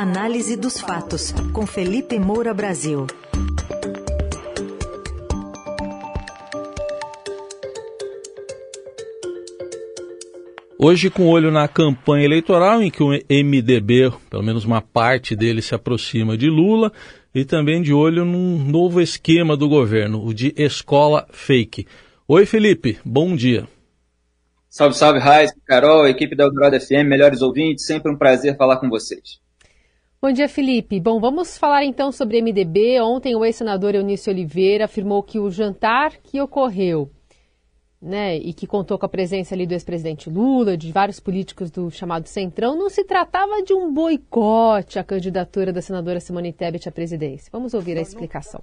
Análise dos fatos, com Felipe Moura Brasil. Hoje, com olho na campanha eleitoral, em que o MDB, pelo menos uma parte dele, se aproxima de Lula, e também de olho num novo esquema do governo, o de escola fake. Oi, Felipe, bom dia. Salve, salve, Raiz, Carol, equipe da Eldorado FM, melhores ouvintes, sempre um prazer falar com vocês. Bom dia, Felipe. Bom, vamos falar então sobre MDB. Ontem o ex-senador Eunício Oliveira afirmou que o jantar que ocorreu, né, e que contou com a presença ali do ex-presidente Lula, de vários políticos do chamado Centrão, não se tratava de um boicote à candidatura da senadora Simone Tebet à presidência. Vamos ouvir a explicação.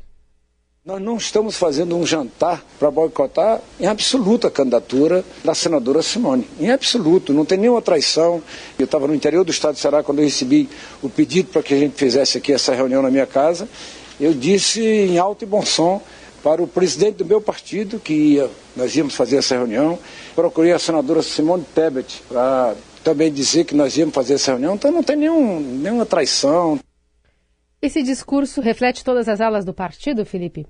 Nós não estamos fazendo um jantar para boicotar em absoluta a candidatura da senadora Simone. Em absoluto, não tem nenhuma traição. Eu estava no interior do estado de Ceará quando eu recebi o pedido para que a gente fizesse aqui essa reunião na minha casa. Eu disse em alto e bom som para o presidente do meu partido que ia, nós íamos fazer essa reunião. Procurei a senadora Simone Tebet para também dizer que nós íamos fazer essa reunião. Então não tem nenhum, nenhuma traição. Esse discurso reflete todas as alas do partido, Felipe?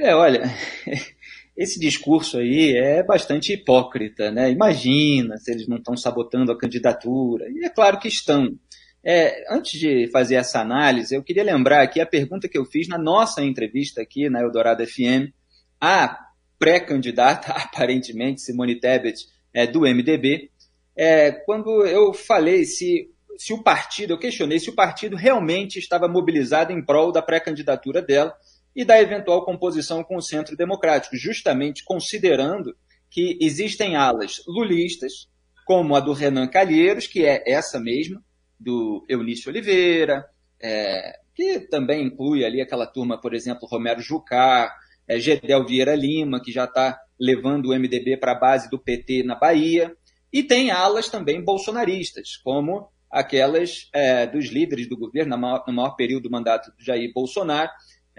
É, olha, esse discurso aí é bastante hipócrita, né? Imagina se eles não estão sabotando a candidatura. E é claro que estão. É, antes de fazer essa análise, eu queria lembrar aqui a pergunta que eu fiz na nossa entrevista aqui na Eldorado FM, a pré-candidata, aparentemente, Simone Tebet, é, do MDB, é, quando eu falei se se o partido, eu questionei se o partido realmente estava mobilizado em prol da pré-candidatura dela e da eventual composição com o Centro Democrático, justamente considerando que existem alas lulistas, como a do Renan Calheiros, que é essa mesma, do Eunício Oliveira, é, que também inclui ali aquela turma, por exemplo, Romero Jucá, é, Gedel Vieira Lima, que já está levando o MDB para a base do PT na Bahia, e tem alas também bolsonaristas, como aquelas é, dos líderes do governo maior, no maior período do mandato do Jair Bolsonaro,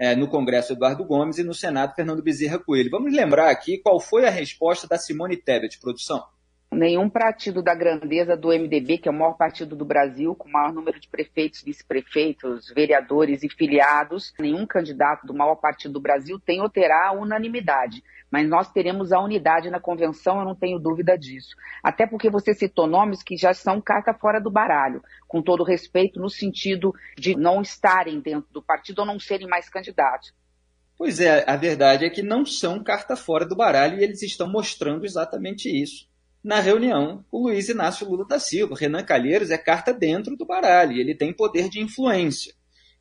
é, no Congresso Eduardo Gomes e no Senado Fernando Bezerra Coelho. Vamos lembrar aqui qual foi a resposta da Simone Tebet, produção. Nenhum partido da grandeza do MDB, que é o maior partido do Brasil, com o maior número de prefeitos, vice-prefeitos, vereadores e filiados, nenhum candidato do maior partido do Brasil tem ou terá unanimidade mas nós teremos a unidade na convenção, eu não tenho dúvida disso. Até porque você citou nomes que já são carta fora do baralho, com todo respeito, no sentido de não estarem dentro do partido ou não serem mais candidatos. Pois é, a verdade é que não são carta fora do baralho e eles estão mostrando exatamente isso. Na reunião, o Luiz Inácio Lula da Silva, Renan Calheiros, é carta dentro do baralho, ele tem poder de influência.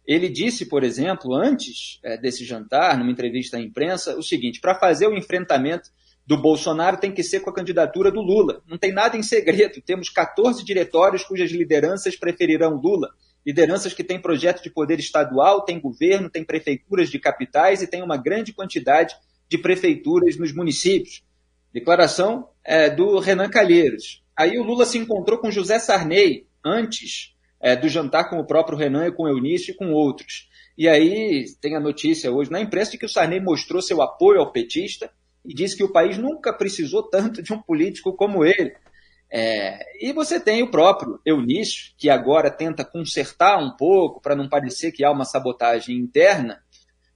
Ele disse, por exemplo, antes é, desse jantar, numa entrevista à imprensa, o seguinte: para fazer o enfrentamento do Bolsonaro tem que ser com a candidatura do Lula. Não tem nada em segredo. Temos 14 diretórios cujas lideranças preferirão Lula. Lideranças que têm projeto de poder estadual, têm governo, têm prefeituras de capitais e têm uma grande quantidade de prefeituras nos municípios. Declaração é, do Renan Calheiros. Aí o Lula se encontrou com José Sarney antes é, do jantar com o próprio Renan e com o Eunício e com outros. E aí tem a notícia hoje na imprensa de que o Sarney mostrou seu apoio ao petista e disse que o país nunca precisou tanto de um político como ele. É, e você tem o próprio Eunício, que agora tenta consertar um pouco para não parecer que há uma sabotagem interna,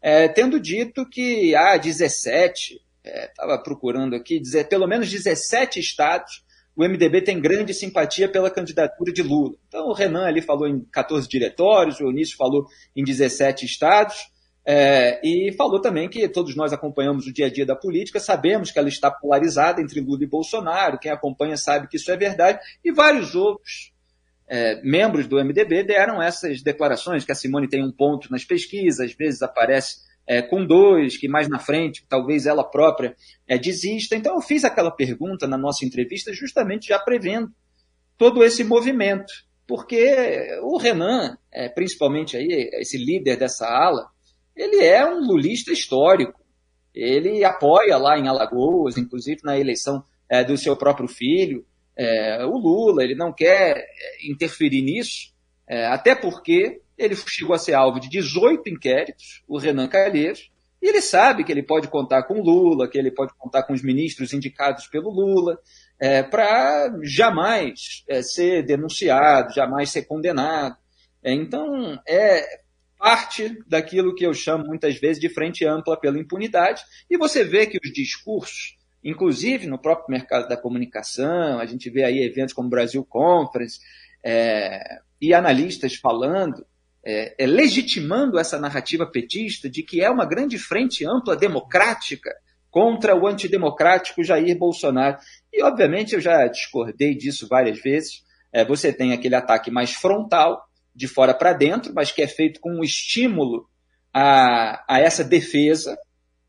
é, tendo dito que há 17, estava é, procurando aqui, dizer, pelo menos 17 estados o MDB tem grande simpatia pela candidatura de Lula. Então, o Renan ali falou em 14 diretórios, o Eunício falou em 17 estados, é, e falou também que todos nós acompanhamos o dia a dia da política, sabemos que ela está polarizada entre Lula e Bolsonaro, quem acompanha sabe que isso é verdade, e vários outros é, membros do MDB deram essas declarações, que a Simone tem um ponto nas pesquisas, às vezes aparece é, com dois, que mais na frente talvez ela própria é, desista. Então eu fiz aquela pergunta na nossa entrevista justamente já prevendo todo esse movimento, porque o Renan, é, principalmente aí esse líder dessa ala, ele é um lulista histórico. Ele apoia lá em Alagoas, inclusive na eleição é, do seu próprio filho, é, o Lula. Ele não quer é, interferir nisso, até porque ele chegou a ser alvo de 18 inquéritos, o Renan Calheiros, e ele sabe que ele pode contar com Lula, que ele pode contar com os ministros indicados pelo Lula, é, para jamais é, ser denunciado, jamais ser condenado. É, então, é parte daquilo que eu chamo muitas vezes de frente ampla pela impunidade, e você vê que os discursos, inclusive no próprio mercado da comunicação, a gente vê aí eventos como Brasil Conference, é, e analistas falando, é, é, legitimando essa narrativa petista de que é uma grande frente ampla democrática contra o antidemocrático Jair Bolsonaro. E, obviamente, eu já discordei disso várias vezes. É, você tem aquele ataque mais frontal, de fora para dentro, mas que é feito com um estímulo a, a essa defesa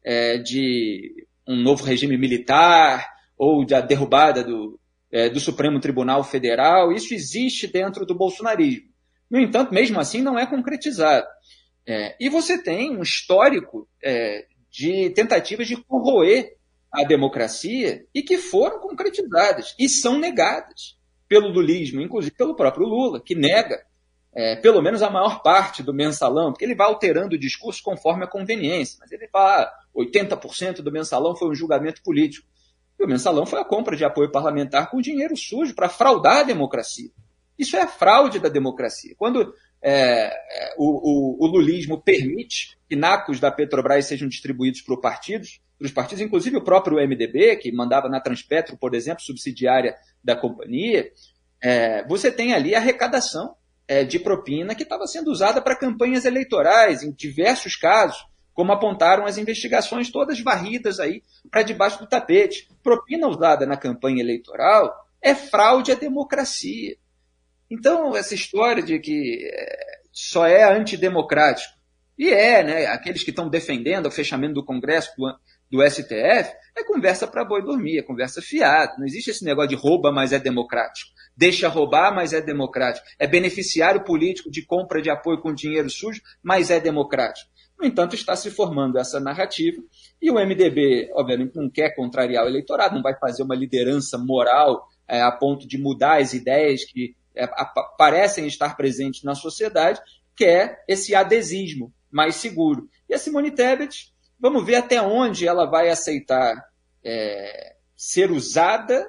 é, de um novo regime militar ou da derrubada do, é, do Supremo Tribunal Federal. Isso existe dentro do bolsonarismo. No entanto, mesmo assim, não é concretizado. É, e você tem um histórico é, de tentativas de corroer a democracia e que foram concretizadas e são negadas pelo lulismo, inclusive pelo próprio Lula, que nega é, pelo menos a maior parte do mensalão, porque ele vai alterando o discurso conforme a conveniência, mas ele fala ah, 80% do mensalão foi um julgamento político. E o mensalão foi a compra de apoio parlamentar com dinheiro sujo para fraudar a democracia. Isso é a fraude da democracia. Quando é, é o, o, o, lulismo permite que nacos da Petrobras sejam distribuídos para os partidos, para os partidos, inclusive o próprio MDB, que mandava na Transpetro, por exemplo, subsidiária da companhia, é, você tem ali arrecadação é, de propina que estava sendo usada para campanhas eleitorais, em diversos casos, como apontaram as investigações todas varridas aí para debaixo do tapete. Propina usada na campanha eleitoral é fraude à democracia. Então, essa história de que é, só é antidemocrático, e é, né, aqueles que estão defendendo o fechamento do Congresso, do, do STF, é conversa para boi dormir, é conversa fiada. Não existe esse negócio de rouba, mas é democrático. Deixa roubar, mas é democrático. É beneficiário político de compra de apoio com dinheiro sujo, mas é democrático. No entanto, está se formando essa narrativa e o MDB, obviamente, não quer contrariar o eleitorado, não vai fazer uma liderança moral é, a ponto de mudar as ideias que parecem estar presentes na sociedade, quer esse adesismo mais seguro. E a Simone Tebet Vamos ver até onde ela vai aceitar é, ser usada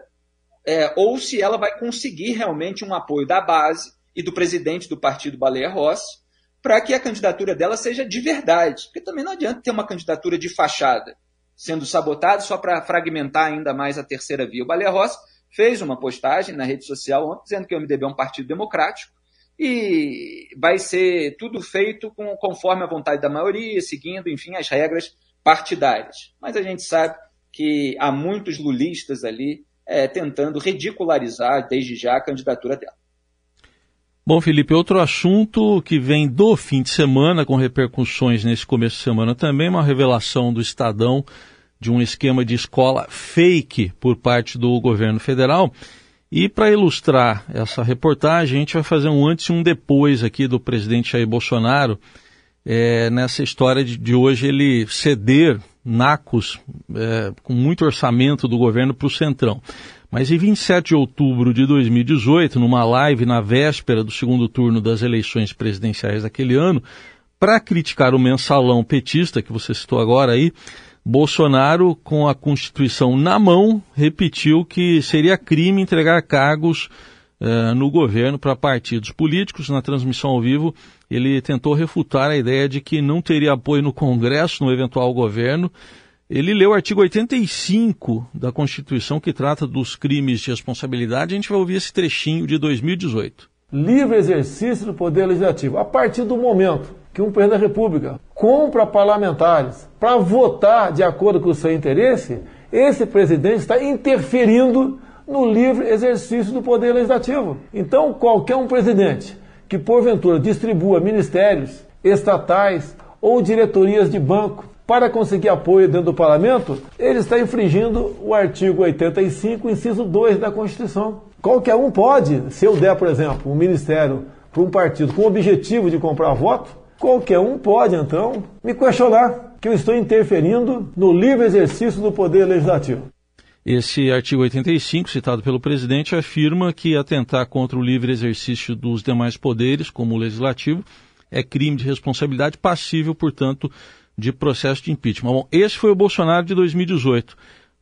é, ou se ela vai conseguir realmente um apoio da base e do presidente do partido Baleia Rossi para que a candidatura dela seja de verdade. Porque também não adianta ter uma candidatura de fachada sendo sabotada só para fragmentar ainda mais a terceira via. O Baleia Rossi fez uma postagem na rede social ontem dizendo que o MDB é um partido democrático e vai ser tudo feito com, conforme a vontade da maioria, seguindo, enfim, as regras partidárias. Mas a gente sabe que há muitos lulistas ali é, tentando ridicularizar desde já a candidatura dela. Bom, Felipe, outro assunto que vem do fim de semana, com repercussões nesse começo de semana também, uma revelação do Estadão de um esquema de escola fake por parte do governo federal. E para ilustrar essa reportagem, a gente vai fazer um antes e um depois aqui do presidente Jair Bolsonaro é, nessa história de, de, hoje ele ceder NACOS é, com muito orçamento do governo para o Centrão. Mas em 27 de outubro de 2018, numa live na véspera do segundo turno das eleições presidenciais daquele ano, para criticar o mensalão petista que você citou agora aí, Bolsonaro, com a Constituição na mão, repetiu que seria crime entregar cargos uh, no governo para partidos políticos. Na transmissão ao vivo, ele tentou refutar a ideia de que não teria apoio no Congresso no eventual governo. Ele leu o artigo 85 da Constituição que trata dos crimes de responsabilidade. A gente vai ouvir esse trechinho de 2018. Livre exercício do poder legislativo. A partir do momento que um presidente da República compra parlamentares para votar de acordo com o seu interesse, esse presidente está interferindo no livre exercício do poder legislativo. Então, qualquer um presidente que porventura distribua ministérios estatais ou diretorias de banco para conseguir apoio dentro do parlamento, ele está infringindo o artigo 85, inciso 2 da Constituição. Qualquer um pode, se eu der, por exemplo, um ministério para um partido com o objetivo de comprar voto, qualquer um pode, então, me questionar que eu estou interferindo no livre exercício do poder legislativo. Esse artigo 85, citado pelo presidente, afirma que atentar contra o livre exercício dos demais poderes, como o legislativo, é crime de responsabilidade passível, portanto, de processo de impeachment. Bom, esse foi o Bolsonaro de 2018.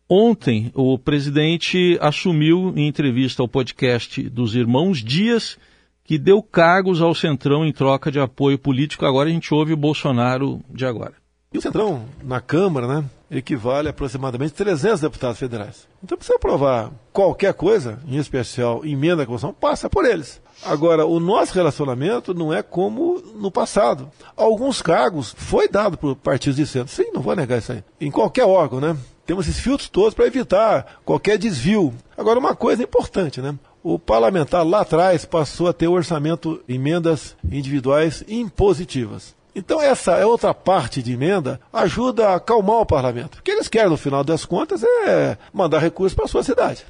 Ontem, o presidente assumiu, em entrevista ao podcast dos irmãos Dias, que deu cargos ao Centrão em troca de apoio político. Agora a gente ouve o Bolsonaro de agora. E o Centrão, na Câmara, né, equivale a aproximadamente 300 deputados federais. Então, precisa aprovar qualquer coisa, em especial emenda à Constituição, passa por eles. Agora, o nosso relacionamento não é como no passado. Alguns cargos foi dado por partidos de centro. Sim, não vou negar isso aí. Em qualquer órgão, né? Temos esses filtros todos para evitar qualquer desvio. Agora, uma coisa importante, né? O parlamentar lá atrás passou a ter orçamento, emendas individuais impositivas. Então, essa é outra parte de emenda, ajuda a acalmar o parlamento. O que eles querem, no final das contas, é mandar recursos para a sua cidade.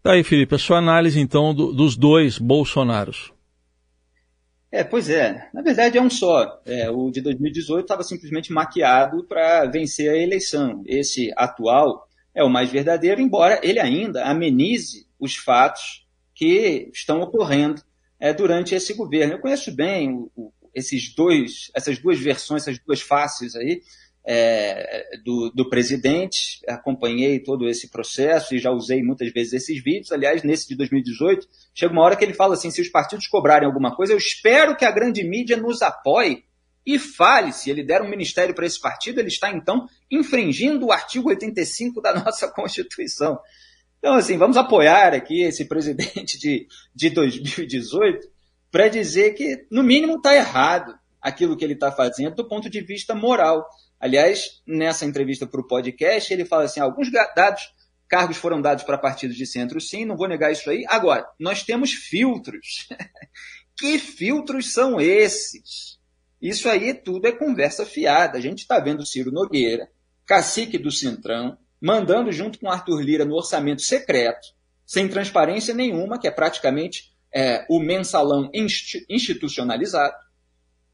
Tá aí, Felipe, a sua análise, então, do, dos dois Bolsonaros. É, pois é. Na verdade, é um só. É, o de 2018 estava simplesmente maquiado para vencer a eleição. Esse atual é o mais verdadeiro, embora ele ainda amenize os fatos que estão ocorrendo é, durante esse governo. Eu conheço bem o, o, esses dois, essas duas versões, essas duas faces aí é, do, do, presidente, acompanhei todo esse processo e já usei muitas vezes esses vídeos. Aliás, nesse de 2018, chega uma hora que ele fala assim: se os partidos cobrarem alguma coisa, eu espero que a grande mídia nos apoie e fale. Se ele der um ministério para esse partido, ele está então infringindo o artigo 85 da nossa Constituição. Então, assim, vamos apoiar aqui esse presidente de, de 2018 para dizer que, no mínimo, está errado aquilo que ele está fazendo do ponto de vista moral. Aliás, nessa entrevista para o podcast, ele fala assim: alguns dados, cargos foram dados para partidos de centro, sim, não vou negar isso aí. Agora, nós temos filtros. que filtros são esses? Isso aí tudo é conversa fiada. A gente está vendo Ciro Nogueira, cacique do Centrão, mandando junto com Arthur Lira no orçamento secreto, sem transparência nenhuma, que é praticamente é, o mensalão institucionalizado.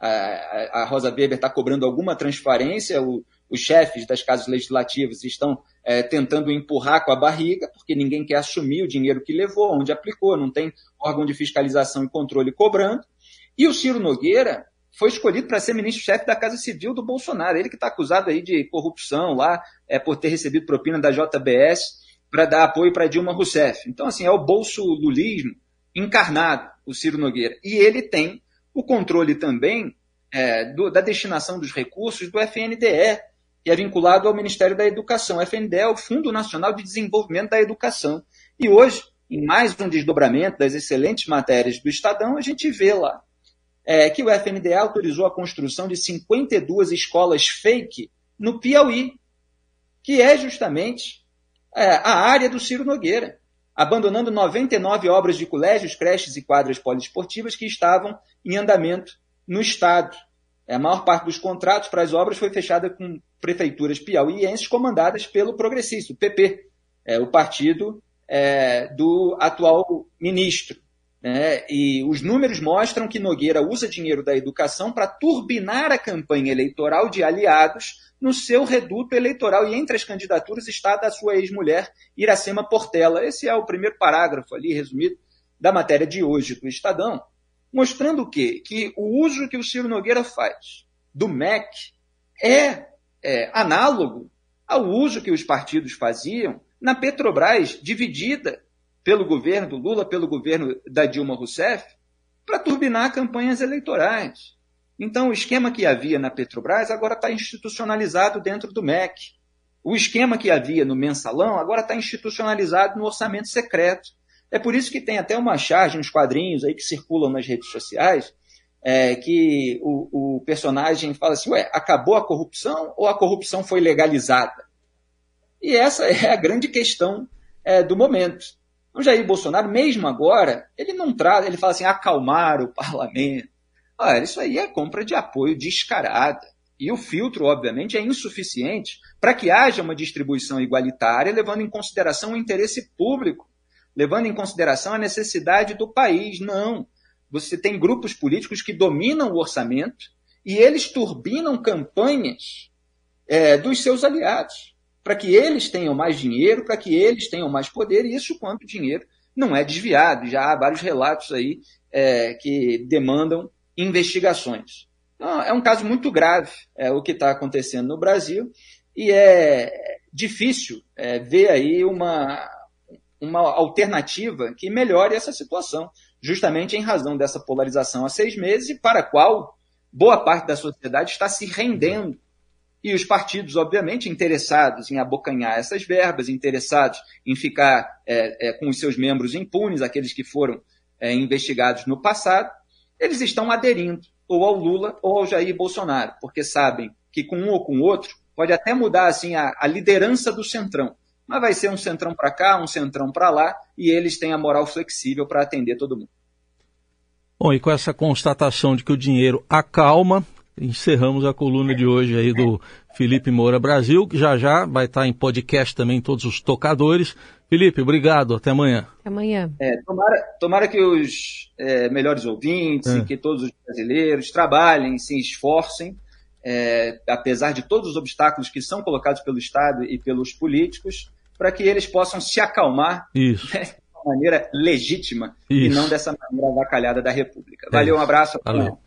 A, a Rosa Weber está cobrando alguma transparência, o, os chefes das casas legislativas estão é, tentando empurrar com a barriga, porque ninguém quer assumir o dinheiro que levou, onde aplicou, não tem órgão de fiscalização e controle cobrando. E o Ciro Nogueira foi escolhido para ser ministro-chefe da Casa Civil do Bolsonaro. Ele que está acusado aí de corrupção lá, é, por ter recebido propina da JBS para dar apoio para Dilma Rousseff. Então, assim, é o bolso lulismo encarnado, o Ciro Nogueira. E ele tem o controle também é, do, da destinação dos recursos do FNDE, que é vinculado ao Ministério da Educação. O FNDE é o Fundo Nacional de Desenvolvimento da Educação. E hoje, em mais um desdobramento das excelentes matérias do Estadão, a gente vê lá é, que o FNDE autorizou a construção de 52 escolas fake no Piauí, que é justamente é, a área do Ciro Nogueira abandonando 99 obras de colégios, creches e quadras poliesportivas que estavam em andamento no Estado. A maior parte dos contratos para as obras foi fechada com prefeituras piauienses comandadas pelo progressista, o PP, é, o partido é, do atual ministro. Né? E os números mostram que Nogueira usa dinheiro da educação para turbinar a campanha eleitoral de aliados no seu reduto eleitoral. E entre as candidaturas está a da sua ex-mulher, Iracema Portela. Esse é o primeiro parágrafo ali, resumido, da matéria de hoje do Estadão, mostrando o quê? Que o uso que o Ciro Nogueira faz do MEC é, é análogo ao uso que os partidos faziam na Petrobras, dividida pelo governo do Lula, pelo governo da Dilma Rousseff, para turbinar campanhas eleitorais. Então, o esquema que havia na Petrobras agora está institucionalizado dentro do MEC. O esquema que havia no mensalão agora está institucionalizado no orçamento secreto. É por isso que tem até uma charge, uns quadrinhos aí que circulam nas redes sociais, é, que o, o, personagem fala assim: ué, acabou a corrupção ou a corrupção foi legalizada? E essa é a grande questão é, do momento. O Jair Bolsonaro, mesmo agora, ele não traz, ele fala assim, acalmar o parlamento. Ah, isso aí é compra de apoio descarada. E o filtro, obviamente, é insuficiente para que haja uma distribuição igualitária, levando em consideração o interesse público, levando em consideração a necessidade do país. Não. Você tem grupos políticos que dominam o orçamento e eles turbinam campanhas é, dos seus aliados para que eles tenham mais dinheiro, para que eles tenham mais poder, e isso quanto dinheiro não é desviado. Já há vários relatos aí é, que demandam investigações. Então, é um caso muito grave é, o que está acontecendo no Brasil, e é difícil é, ver aí uma, uma alternativa que melhore essa situação, justamente em razão dessa polarização há seis meses e para a qual boa parte da sociedade está se rendendo. E os partidos, obviamente, interessados em abocanhar essas verbas, interessados em ficar é, é, com os seus membros impunes, aqueles que foram é, investigados no passado, eles estão aderindo ou ao Lula ou ao Jair Bolsonaro, porque sabem que com um ou com o outro pode até mudar assim a, a liderança do centrão, mas vai ser um centrão para cá, um centrão para lá, e eles têm a moral flexível para atender todo mundo. Bom, e com essa constatação de que o dinheiro acalma, encerramos a coluna de hoje aí do Felipe Moura Brasil, que já já vai estar em podcast também em todos os tocadores. Felipe, obrigado, até amanhã. Até amanhã. É, tomara, tomara que os é, melhores ouvintes é. e que todos os brasileiros trabalhem, se esforcem é, apesar de todos os obstáculos que são colocados pelo Estado e pelos políticos, para que eles possam se acalmar né, de uma maneira legítima Isso. e não dessa maneira avacalhada da República. Valeu, um abraço. Valeu.